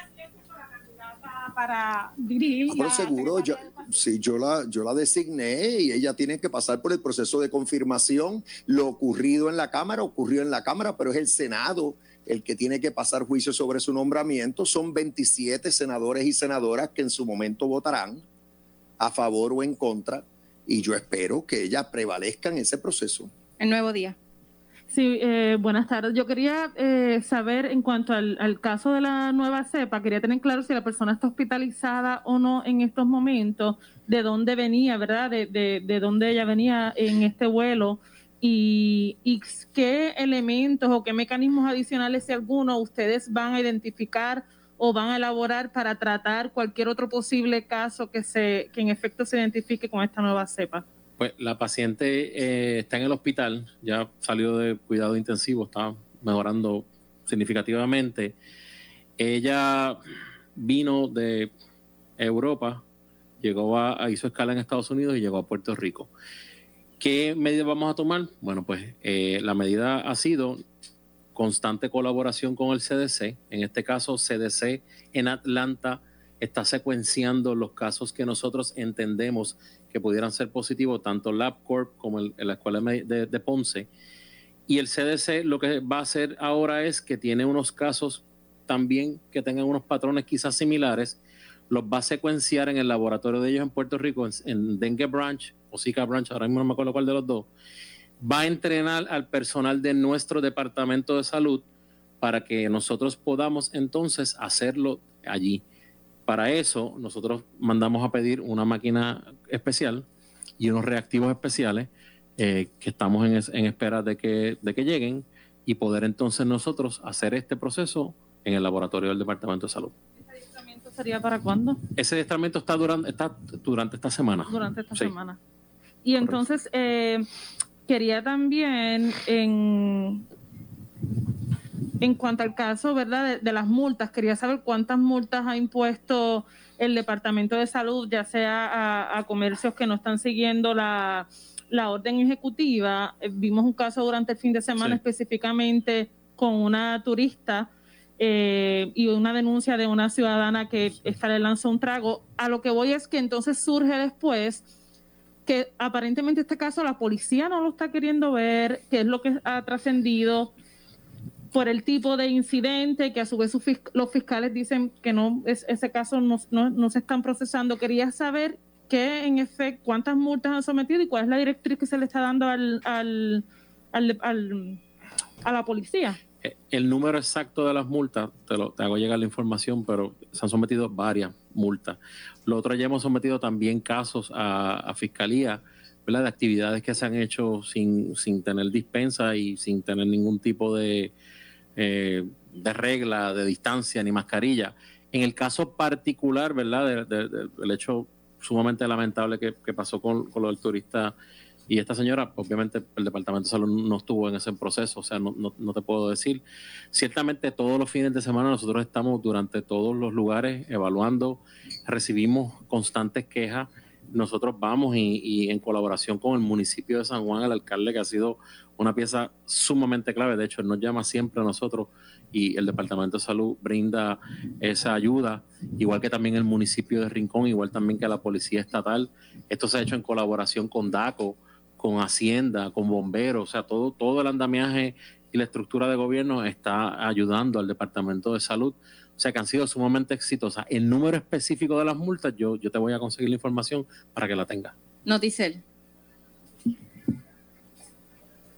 Para dirigir. Ah, pero seguro, yo, sí, yo la, yo la designé y ella tiene que pasar por el proceso de confirmación. Lo ocurrido en la Cámara ocurrió en la Cámara, pero es el Senado el que tiene que pasar juicio sobre su nombramiento. Son 27 senadores y senadoras que en su momento votarán a favor o en contra y yo espero que ella prevalezca en ese proceso. El nuevo día. Sí, eh, buenas tardes. Yo quería eh, saber en cuanto al, caso de la nueva cepa, quería tener claro si la persona está hospitalizada o no en estos momentos, de dónde venía, ¿verdad? De, de, de dónde ella venía en este vuelo y, y, qué elementos o qué mecanismos adicionales, si alguno, ustedes van a identificar o van a elaborar para tratar cualquier otro posible caso que, se, que en efecto se identifique con esta nueva cepa. Pues la paciente eh, está en el hospital, ya salió de cuidado intensivo, está mejorando significativamente. Ella vino de Europa, llegó a, hizo escala en Estados Unidos y llegó a Puerto Rico. ¿Qué medidas vamos a tomar? Bueno, pues eh, la medida ha sido constante colaboración con el CDC. En este caso, CDC en Atlanta está secuenciando los casos que nosotros entendemos que pudieran ser positivos, tanto LabCorp como en la Escuela de, Ponce. Y el CDC lo que va a hacer ahora es que tiene unos casos también que tengan unos patrones quizás similares, los va a secuenciar en el laboratorio de ellos en Puerto Rico, en, Dengue Branch o Zika Branch, ahora mismo no me acuerdo cuál de los dos, va a entrenar al personal de nuestro departamento de salud para que nosotros podamos entonces hacerlo allí. Para eso, nosotros mandamos a pedir una máquina especial y unos reactivos especiales eh, que estamos en, espera de que, de que lleguen y poder entonces nosotros hacer este proceso en el laboratorio del Departamento de Salud. ¿Ese adiestramiento sería para cuándo? Ese adiestramiento está durante, está durante esta semana. Durante esta semana. Y entonces, eh, quería también en en cuanto al caso, ¿verdad? De, las multas, quería saber cuántas multas ha impuesto el Departamento de Salud, ya sea a, comercios que no están siguiendo la, orden ejecutiva. Eh, vimos un caso durante el fin de semana específicamente con una turista eh, y una denuncia de una ciudadana que esta le lanzó un trago. A lo que voy es que entonces surge después que aparentemente este caso la policía no lo está queriendo ver, que es lo que ha trascendido por el tipo de incidente que a su vez los fiscales dicen que no es, ese caso no, se están procesando. Quería saber qué en efecto, cuántas multas han sometido y cuál es la directriz que se le está dando al, al, al- a la policía. Eh, El número exacto de las multas, te, lo, te hago llegar la información, pero se han sometido varias multas. Lo otro, ya hemos sometido también casos a, fiscalía. De actividades que se han hecho sin, sin tener dispensa y sin tener ningún tipo de, eh, de regla, de distancia ni mascarilla. En el caso particular, ¿verdad? De- de- de- del hecho sumamente lamentable que, pasó con, con lo del turista y esta señora, obviamente el Departamento de Salud no estuvo en ese proceso, o sea, no te puedo decir. Ciertamente todos los fines de semana nosotros estamos durante todos los lugares evaluando, recibimos constantes quejas, nosotros vamos y, y en colaboración con el municipio de San Juan, el alcalde que ha sido una pieza sumamente clave, de hecho él nos llama siempre a nosotros y el Departamento de Salud brinda esa ayuda, igual que también el municipio de Rincón, igual también que la Policía Estatal. Esto se ha hecho en colaboración con DACO, con Hacienda, con bomberos, o sea, todo, todo el andamiaje y la estructura de gobierno está ayudando al Departamento de Salud. O sea, que han sido sumamente exitosas. El número específico de las multas, yo, yo te voy a conseguir la información para que la tengas. Noticel.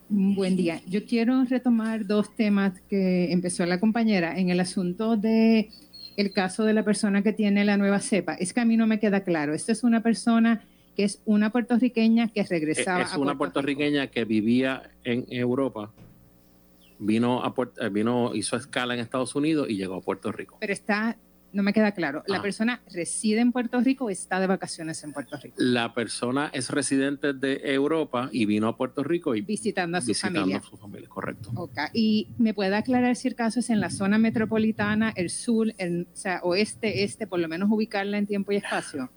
Buen día. Yo quiero retomar dos temas que empezó la compañera en el asunto de el caso de la persona que tiene la nueva cepa. Es que a mí no me queda claro. Esta es una persona que es una puertorriqueña que regresaba es a una Puerto puertorriqueña que vivía en Europa, vino a Puert- eh, vino, hizo escala en Estados Unidos y llegó a Puerto Rico. pero está, no me queda claro. ¿La Ah. persona reside en Puerto Rico o está de vacaciones en Puerto Rico? La persona es residente de Europa y vino a Puerto Rico y Visitando a su visitando familia. a su familia, correcto. Ok. Y me puede aclarar si el caso es en la zona metropolitana, el sur, el, o sea, oeste, este, por lo menos ubicarla en tiempo y espacio.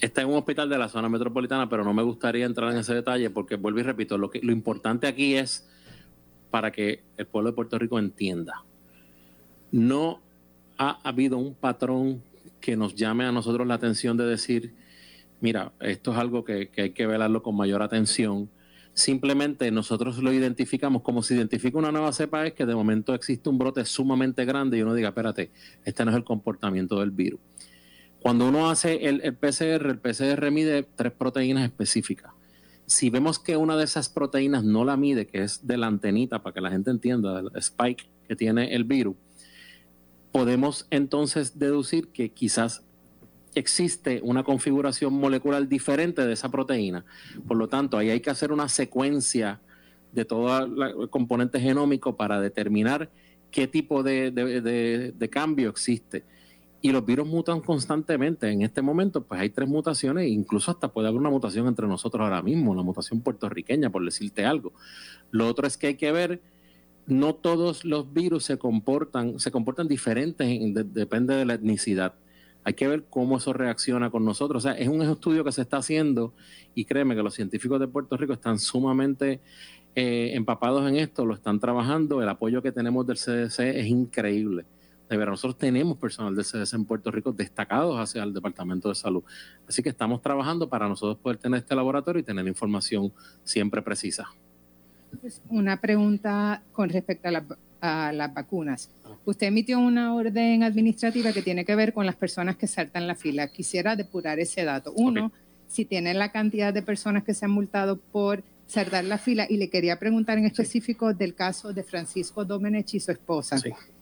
Está en un hospital de la zona metropolitana, pero no me gustaría entrar en ese detalle porque vuelvo y repito, lo, que, lo importante aquí es para que el pueblo de Puerto Rico entienda. No ha habido un patrón que nos llame a nosotros la atención de decir, mira, esto es algo que, hay que velarlo con mayor atención. Simplemente nosotros lo identificamos como se identifica una nueva cepa, es que de momento existe un brote sumamente grande y uno diga, espérate, este no es el comportamiento del virus. Cuando uno hace el, el PCR, el PCR mide tres proteínas específicas. Si vemos que una de esas proteínas no la mide, que es de la antenita, para que la gente entienda, el spike que tiene el virus, podemos entonces deducir que quizás existe una configuración molecular diferente de esa proteína. Por lo tanto, ahí hay que hacer una secuencia de todo el componente genómico para determinar qué tipo de, de- cambio existe. Y los virus mutan constantemente. En este momento, pues hay tres mutaciones, e incluso hasta puede haber una mutación entre nosotros ahora mismo, la mutación puertorriqueña, por decirte algo. Lo otro es que hay que ver, no todos los virus se comportan, se comportan diferentes, en- de- depende de la etnicidad. Hay que ver cómo eso reacciona con nosotros. O sea, es un estudio que se está haciendo y créeme que los científicos de Puerto Rico están sumamente eh, empapados en esto, lo están trabajando. El apoyo que tenemos del CDC es increíble. De verdad, nosotros tenemos personal del CDC en Puerto Rico destacados hacia el Departamento de Salud. Así que estamos trabajando para nosotros poder tener este laboratorio y tener información siempre precisa. Entonces, Una pregunta con respecto a, la- a las vacunas. Usted emitió una orden administrativa que tiene que ver con las personas que saltan la fila. Quisiera depurar ese dato. Uno, si tiene la cantidad de personas que se han multado por saltar la fila y le quería preguntar en específico del caso de Francisco Domenech y su esposa.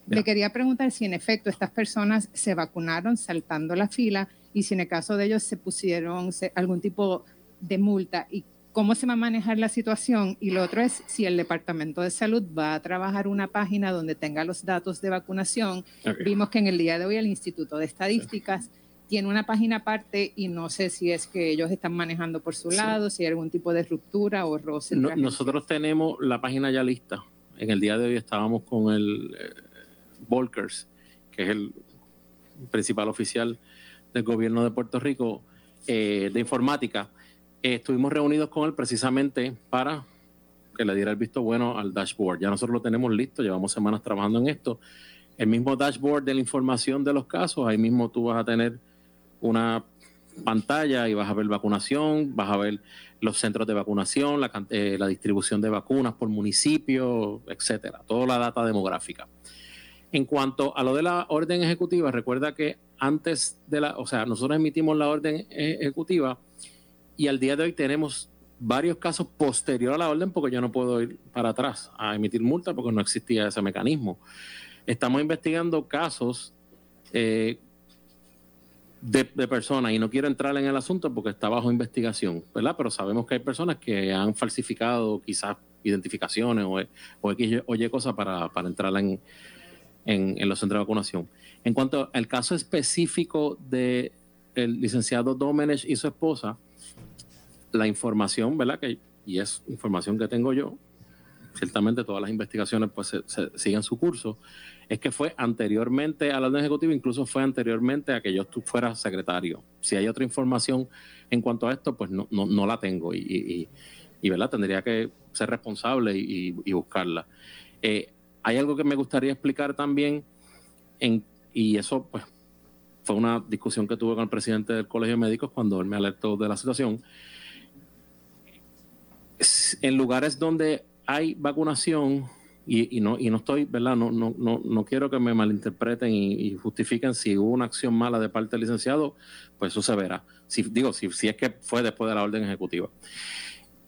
Le quería preguntar si en efecto estas personas se vacunaron saltando la fila y si en el caso de ellos se pusieron algún tipo de multa y cómo se va a manejar la situación. Y lo otro es si el Departamento de Salud va a trabajar una página donde tenga los datos de vacunación. Vimos que en el día de hoy el Instituto de Estadísticas tiene una página aparte y no sé si es que ellos están manejando por su Sí. lado, si hay algún tipo de ruptura o roce. No- nosotros tenemos la página ya lista. En el día de hoy estábamos con el eh, Volkers, que es el principal oficial del gobierno de Puerto Rico eh, de informática. Eh, estuvimos reunidos con él precisamente para que le diera el visto bueno al dashboard. Ya nosotros lo tenemos listo, llevamos semanas trabajando en esto. El mismo dashboard de la información de los casos, ahí mismo tú vas a tener una pantalla y vas a ver vacunación, vas a ver los centros de vacunación, la, eh, la distribución de vacunas por municipio, etcétera, toda la data demográfica. En cuanto a lo de la orden ejecutiva, recuerda que antes de la, o sea, nosotros emitimos la orden ejecutiva y al día de hoy tenemos varios casos posterior a la orden porque yo no puedo ir para atrás a emitir multa porque no existía ese mecanismo. Estamos investigando casos eh, de, personas y no quiero entrar en el asunto porque está bajo investigación, ¿verdad? Pero sabemos que hay personas que han falsificado quizás identificaciones o, o Y cosas para, entrar en, en, los centros de vacunación. En cuanto al caso específico del licenciado Domenech y su esposa, la información, ¿verdad? Que, y es información que tengo yo, ciertamente todas las investigaciones pues se, siguen su curso, es que fue anteriormente a la orden ejecutiva, incluso fue anteriormente a que yo fuera secretario. Si hay otra información en cuanto a esto, pues no, no, la tengo y, y, ¿verdad? Tendría que ser responsable y, buscarla. Eh, hay algo que me gustaría explicar también, en, y eso pues fue una discusión que tuve con el presidente del Colegio de Médicos cuando él me alertó de la situación, en lugares donde hay vacunación, y, no, y no estoy, ¿verdad? No, no, no, no quiero que me malinterpreten y, justifiquen si hubo una acción mala de parte del licenciado, pues eso se verá. Si, digo, si, si es que fue después de la orden ejecutiva.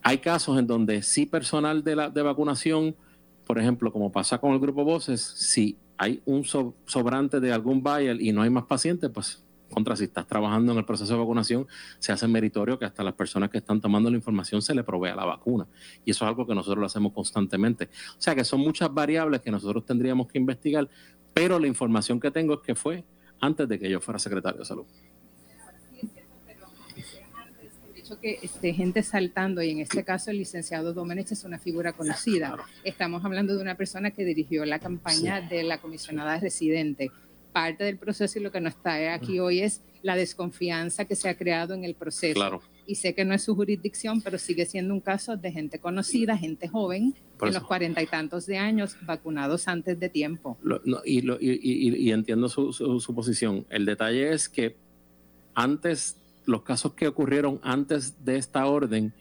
Hay casos en donde sí personal de, la, de vacunación, por ejemplo, como pasa con el grupo Voces, si hay un sobrante de algún buyer y no hay más pacientes, pues contra si estás trabajando en el proceso de vacunación, se hace meritorio que hasta las personas que están tomando la información se le provea la vacuna. Y eso es algo que nosotros lo hacemos constantemente. O sea que son muchas variables que nosotros tendríamos que investigar, pero la información que tengo es que fue antes de que yo fuera secretario de salud que esté gente saltando, y en este caso el licenciado Domenech es una figura conocida. Estamos hablando de una persona que dirigió la campaña de la comisionada residente parte del proceso y lo que nos está aquí hoy es la desconfianza que se ha creado en el proceso. Y sé que no es su jurisdicción, pero sigue siendo un caso de gente conocida, gente joven, en los cuarenta y tantos de años, vacunados antes de tiempo. y, entiendo su, su, posición. El detalle es que antes, los casos que ocurrieron antes de esta orden,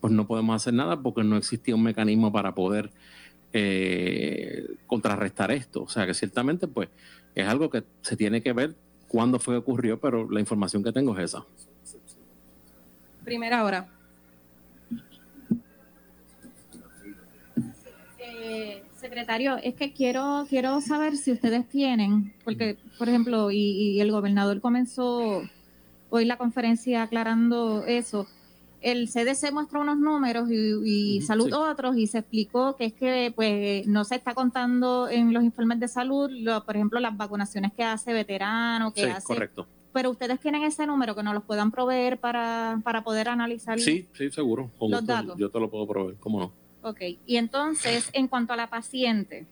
pues no podemos hacer nada porque no existía un mecanismo para poder eh, contrarrestar esto. O sea que ciertamente, pues es algo que se tiene que ver cuándo fue que ocurrió, pero la información que tengo es esa. Primera hora. Eh, secretario, es que quiero, quiero saber si ustedes tienen, porque, por ejemplo, y el gobernador comenzó hoy la conferencia aclarando eso, el CDC muestra unos números y, salud otros y se explicó que es que pues no se está contando en los informes de salud, por ejemplo, las vacunaciones que hace veterano, que sí, hace... correcto. Pero ustedes tienen ese número que nos los puedan proveer para, para poder analizar sí, sí, seguro. los datos. Yo te lo puedo proveer, ¿cómo no? Ok, y entonces, en cuanto a la paciente,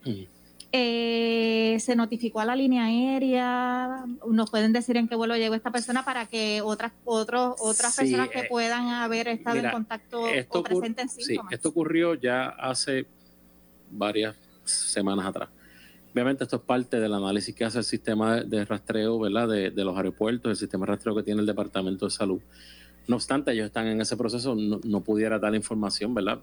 eh, se notificó a la línea aérea, nos pueden decir en qué vuelo llegó esta persona para que otras otros, otras personas que eh, puedan haber estado en contacto o presenten síntomas. Sí, esto ocurrió ya hace varias semanas atrás. Obviamente esto es parte del análisis que hace el sistema de rastreo ¿verdad? De, los aeropuertos, el sistema de rastreo que tiene el Departamento de Salud. No obstante, ellos están en ese proceso, no, no pudiera dar información, ¿verdad?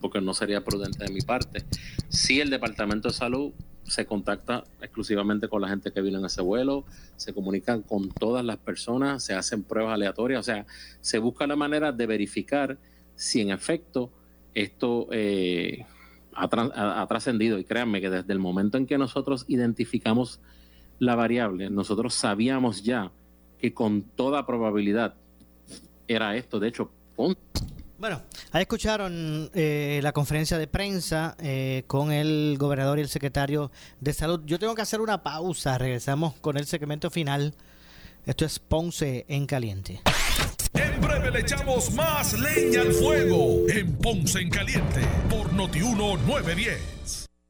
Porque no sería prudente de mi parte. Si el Departamento de Salud se contacta exclusivamente con la gente que vino en ese vuelo, se comunican con todas las personas, se hacen pruebas aleatorias, o sea, se busca la manera de verificar si en efecto esto eh, ha, trascendido. Y créanme que desde el momento en que nosotros identificamos la variable, nosotros sabíamos ya que con toda probabilidad era esto. De hecho, bueno, ahí escucharon eh, la conferencia de prensa eh, con el gobernador y el secretario de salud. Yo tengo que hacer una pausa, regresamos con el segmento final. Esto es Ponce en Caliente. En breve le echamos más leña al fuego en Ponce en Caliente por Notiuno 910.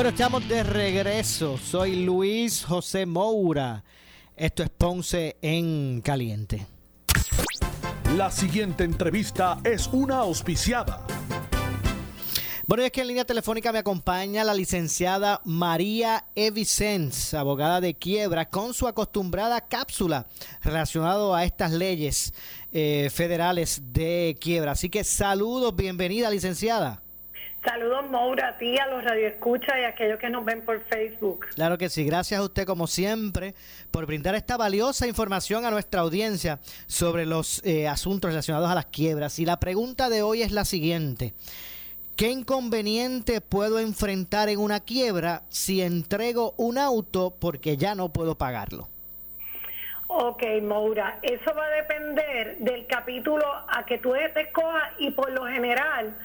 Bueno, estamos de regreso. Soy Luis José Moura. Esto es Ponce en Caliente. La siguiente entrevista es una auspiciada. Bueno, es que en línea telefónica me acompaña la licenciada María Evicens, abogada de quiebra, con su acostumbrada cápsula relacionado a estas leyes eh, federales de quiebra. Así que saludos, bienvenida, licenciada. Saludos, Moura, a ti, a los radioescuchas y a aquellos que nos ven por Facebook. Claro que sí, gracias a usted como siempre por brindar esta valiosa información a nuestra audiencia sobre los eh, asuntos relacionados a las quiebras. Y la pregunta de hoy es la siguiente. ¿Qué inconveniente puedo enfrentar en una quiebra si entrego un auto porque ya no puedo pagarlo? Ok, Moura, eso va a depender del capítulo a que tú te escojas y por lo general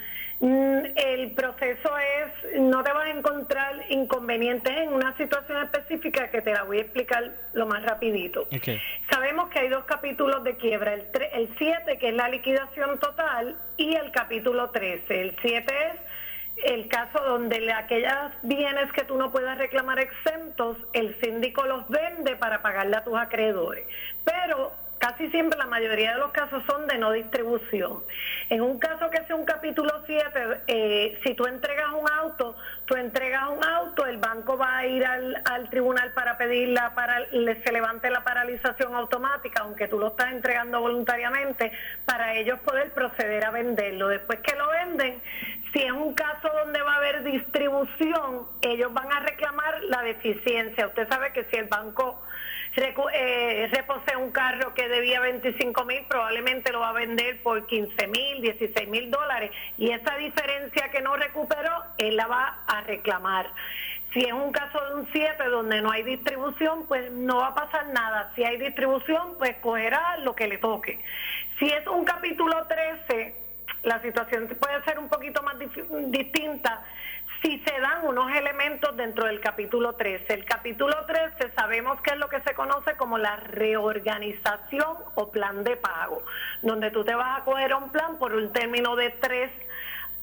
El proceso es, no te vas a encontrar inconvenientes en una situación específica que te la voy a explicar lo más rapidito. Sabemos que hay dos capítulos de quiebra, el, tre- el 7 que es la liquidación total y el capítulo 13. El 7 es el caso donde aquellos bienes que tú no puedas reclamar exentos, el síndico los vende para pagarle a tus acreedores. Pero casi siempre la mayoría de los casos son de no distribución. En un caso que sea un capítulo 7, eh, si tú entregas un auto, tú entregas un auto, el banco va a ir al, al tribunal para pedir la para, se levante la paralización automática, aunque tú lo estás entregando voluntariamente, para ellos poder proceder a venderlo. Después que lo venden, si es un caso donde va a haber distribución, ellos van a reclamar la deficiencia. Usted sabe que si el banco eh, un carro que debía 25 mil, probablemente lo va a vender por 15 mil, 16 mil dólares. Y esa diferencia que no recuperó, él la va a reclamar. Si es un caso de un 7 donde no hay distribución, pues no va a pasar nada. Si hay distribución, pues cogerá lo que le toque. Si es un capítulo 13, la situación puede ser un poquito más distinta si se dan unos elementos dentro del capítulo 13. El capítulo 13 sabemos que es lo que se conoce como la reorganización o plan de pago, donde tú te vas a coger un plan por un término de 3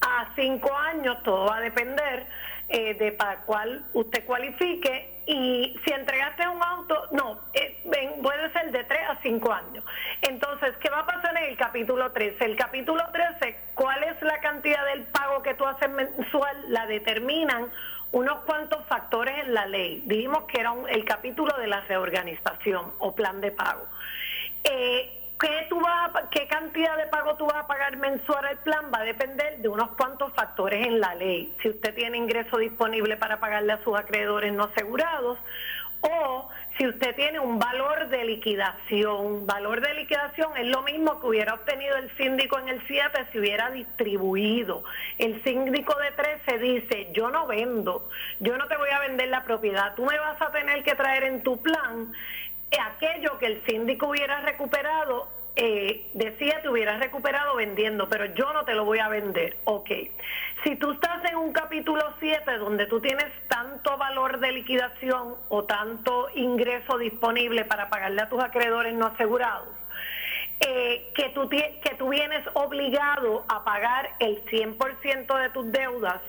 a 5 años, todo va a depender eh, de para cuál usted cualifique y si entregaste un auto, no, eh, puede ser de 3 a 5 años. Entonces, ¿qué va a pasar en el capítulo 13? El capítulo 13, ¿cuál es la cantidad del pago que tú haces mensual? La determinan unos cuantos factores en la ley. Dijimos que era un- el capítulo de la reorganización o plan de pago. Eh, ¿qué, tú vas a pa- ¿Qué cantidad de pago tú vas a pagar mensual al plan? Va a depender de unos cuantos factores en la ley. Si usted tiene ingreso disponible para pagarle a sus acreedores no asegurados o si usted tiene un valor de liquidación. Valor de liquidación es lo mismo que hubiera obtenido el síndico en el 7 si hubiera distribuido. El síndico de 13 dice, yo no vendo, yo no te voy a vender la propiedad, tú me vas a tener que traer en tu plan aquello que el síndico hubiera recuperado, eh, decía te hubieras recuperado vendiendo, pero yo no te lo voy a vender. Ok. Si tú estás en un capítulo 7 donde tú tienes tanto valor de liquidación o tanto ingreso disponible para pagarle a tus acreedores no asegurados, eh, que, tú, que tú vienes obligado a pagar el 100% de tus deudas,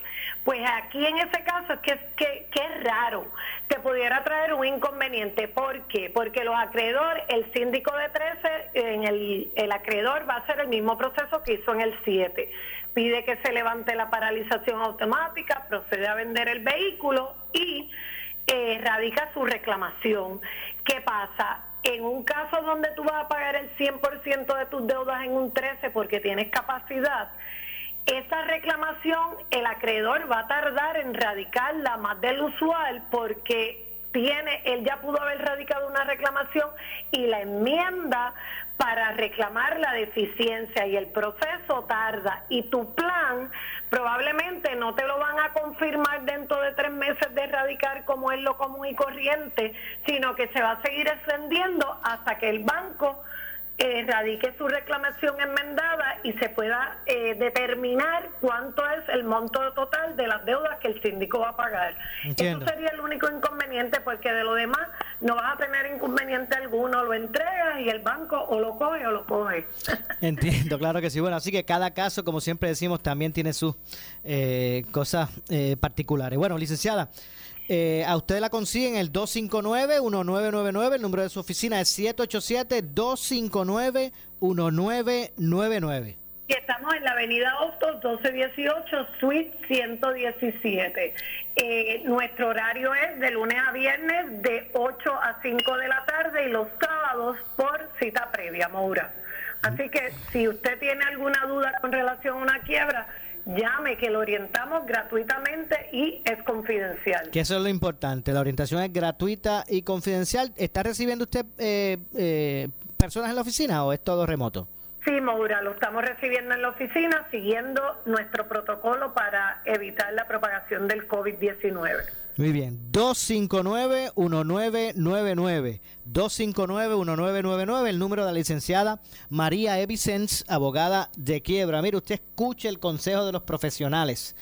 pues aquí en ese caso es que, que, es raro, te pudiera traer un inconveniente. ¿Por qué? Porque los acreedores, el síndico de 13, en el, el acreedor va a hacer el mismo proceso que hizo en el 7. Pide que se levante la paralización automática, procede a vender el vehículo y eh, radica su reclamación. ¿Qué pasa? En un caso donde tú vas a pagar el 100% de tus deudas en un 13 porque tienes capacidad, esa reclamación el acreedor va a tardar en radicarla más del usual porque tiene, él ya pudo haber radicado una reclamación y la enmienda para reclamar la deficiencia y el proceso tarda. Y tu plan probablemente no te lo van a confirmar dentro de tres meses de radicar como es lo común y corriente, sino que se va a seguir extendiendo hasta que el banco eh, radique su reclamación enmendada y se pueda eh, determinar cuánto es el monto total de las deudas que el síndico va a pagar. Eso sería el único inconveniente porque de lo demás no vas a tener inconveniente alguno, lo entregas y el banco o lo coge o lo coge. Entiendo, claro que sí. Bueno, así que cada caso, como siempre decimos, también tiene sus eh, cosas eh, particulares. Bueno, licenciada. Eh, a usted la consiguen el 259-1999, el número de su oficina es 787-259-1999. Y estamos en la avenida Hostos 1218, suite 117. Eh, nuestro horario es de lunes a viernes de 8 a 5 de la tarde y los sábados por cita previa, Moura. Así que si usted tiene alguna duda con relación a una quiebra, llame que lo orientamos gratuitamente y es confidencial. Que eso es lo importante, la orientación es gratuita y confidencial. ¿Está recibiendo usted eh, eh, personas en la oficina o es todo remoto? Sí, Maura, lo estamos recibiendo en la oficina siguiendo nuestro protocolo para evitar la propagación del COVID-19. Muy bien, 259-1999. 259-1999, el número de la licenciada María Evicens, abogada de quiebra. Mire, usted escuche el consejo de los profesionales.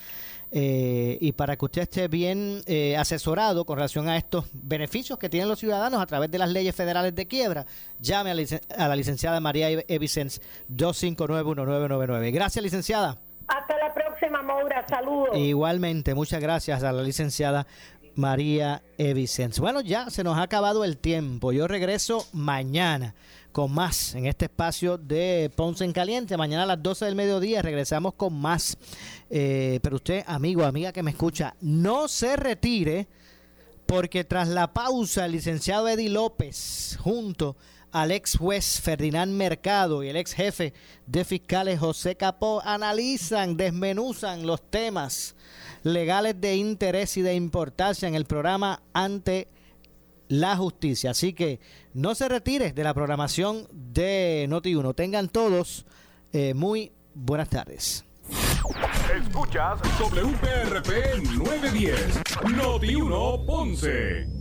Eh, y para que usted esté bien eh, asesorado con relación a estos beneficios que tienen los ciudadanos a través de las leyes federales de quiebra, llame a la, licenciada María Evicens 259-1999. Gracias, licenciada. Hasta la próxima, Maura. Saludos. Igualmente, muchas gracias a la licenciada María Evicens. Bueno, ya se nos ha acabado el tiempo. Yo regreso mañana con más en este espacio de Ponce en Caliente. Mañana a las 12 del mediodía regresamos con más. Eh, pero usted, amigo, amiga que me escucha, no se retire porque tras la pausa el licenciado Eddie López junto al ex juez Ferdinand Mercado y el ex jefe de fiscales José Capó analizan, desmenuzan los temas legales de interés y de importancia en el programa ante la justicia. Así que no se retire de la programación de Noti1. Tengan todos eh, muy buenas tardes. Escuchas WPRP 910, Noti1 Ponce.